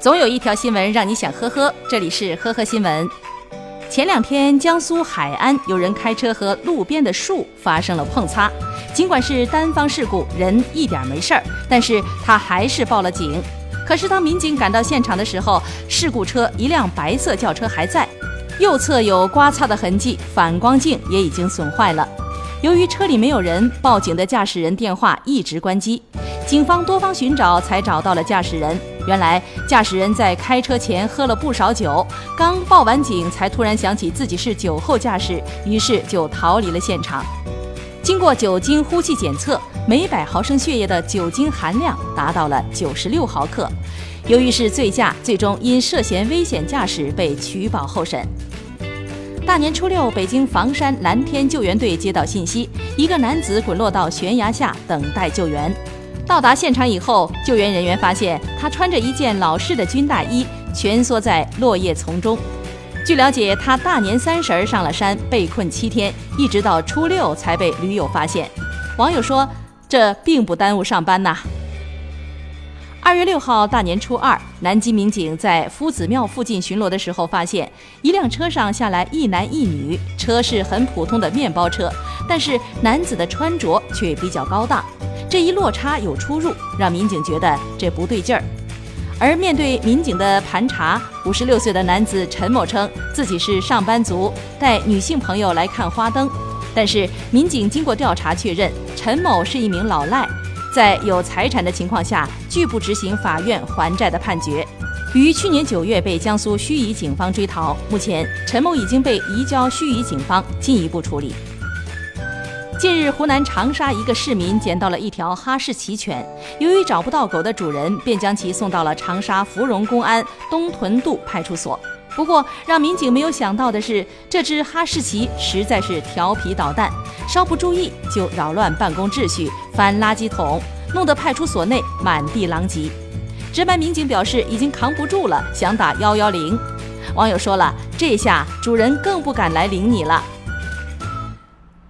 总有一条新闻让你想呵呵，这里是呵呵新闻。前两天，江苏海安有人开车和路边的树发生了碰擦，尽管是单方事故，人一点没事儿，但是他还是报了警。可是当民警赶到现场的时候，事故车一辆白色轿车还在，右侧有刮擦的痕迹，反光镜也已经损坏了。由于车里没有人，报警的驾驶人电话一直关机。警方多方寻找，才找到了驾驶人。原来，驾驶人在开车前喝了不少酒，刚报完警，才突然想起自己是酒后驾驶，于是就逃离了现场。经过酒精呼气检测，每百毫升血液的酒精含量达到了九十六毫克。由于是醉驾，最终因涉嫌危险驾驶被取保候审。大年初六，北京房山蓝天救援队接到信息，一个男子滚落到悬崖下等待救援。到达现场以后，救援人员发现他穿着一件老式的军大衣，蜷缩在落叶丛中。据了解，他大年三十儿上了山，被困七天，一直到初六才被驴友发现。网友说：“这并不耽误上班呐。”二月六号，大年初二，南京民警在夫子庙附近巡逻的时候，发现一辆车上下来一男一女，车是很普通的面包车，但是男子的穿着却比较高档，这一落差有出入，让民警觉得这不对劲儿。而面对民警的盘查，五十六岁的男子陈某称自己是上班族，带女性朋友来看花灯，但是民警经过调查确认，陈某是一名老赖。在有财产的情况下，拒不执行法院还债的判决，于去年九月被江苏盱眙警方追逃。目前，陈某已经被移交盱眙警方进一步处理。近日，湖南长沙一个市民捡到了一条哈士奇犬，由于找不到狗的主人，便将其送到了长沙芙蓉公安东屯渡派出所。不过，让民警没有想到的是，这只哈士奇实在是调皮捣蛋，稍不注意就扰乱办公秩序，翻垃圾桶，弄得派出所内满地狼藉。值班民警表示已经扛不住了，想打幺幺零。网友说了，这下主人更不敢来领你了。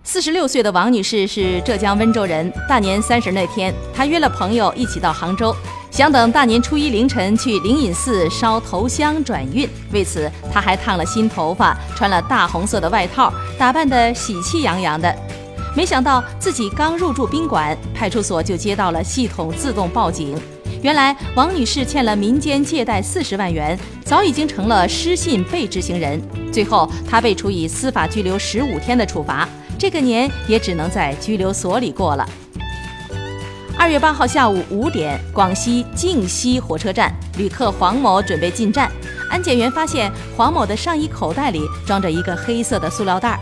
四十六岁的王女士是浙江温州人，大年三十那天，她约了朋友一起到杭州。想等大年初一凌晨去灵隐寺烧头香转运，为此她还烫了新头发，穿了大红色的外套，打扮得喜气洋洋的。没想到自己刚入住宾馆，派出所就接到了系统自动报警。原来王女士欠了民间借贷四十万元，早已经成了失信被执行人。最后她被处以司法拘留十五天的处罚，这个年也只能在拘留所里过了。二月八号下午五点，广西靖西火车站，旅客黄某准备进站，安检员发现黄某的上衣口袋里装着一个黑色的塑料袋儿，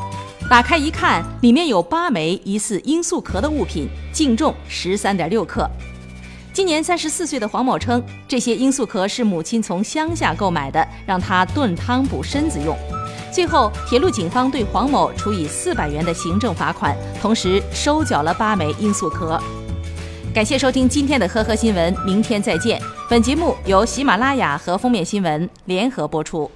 打开一看，里面有八枚疑似罂粟壳的物品，净重十三点六克。今年三十四岁的黄某称，这些罂粟壳是母亲从乡下购买的，让他炖汤补身子用。最后，铁路警方对黄某处以四百元的行政罚款，同时收缴了八枚罂粟壳。感谢收听今天的呵呵新闻，明天再见。本节目由喜马拉雅和封面新闻联合播出。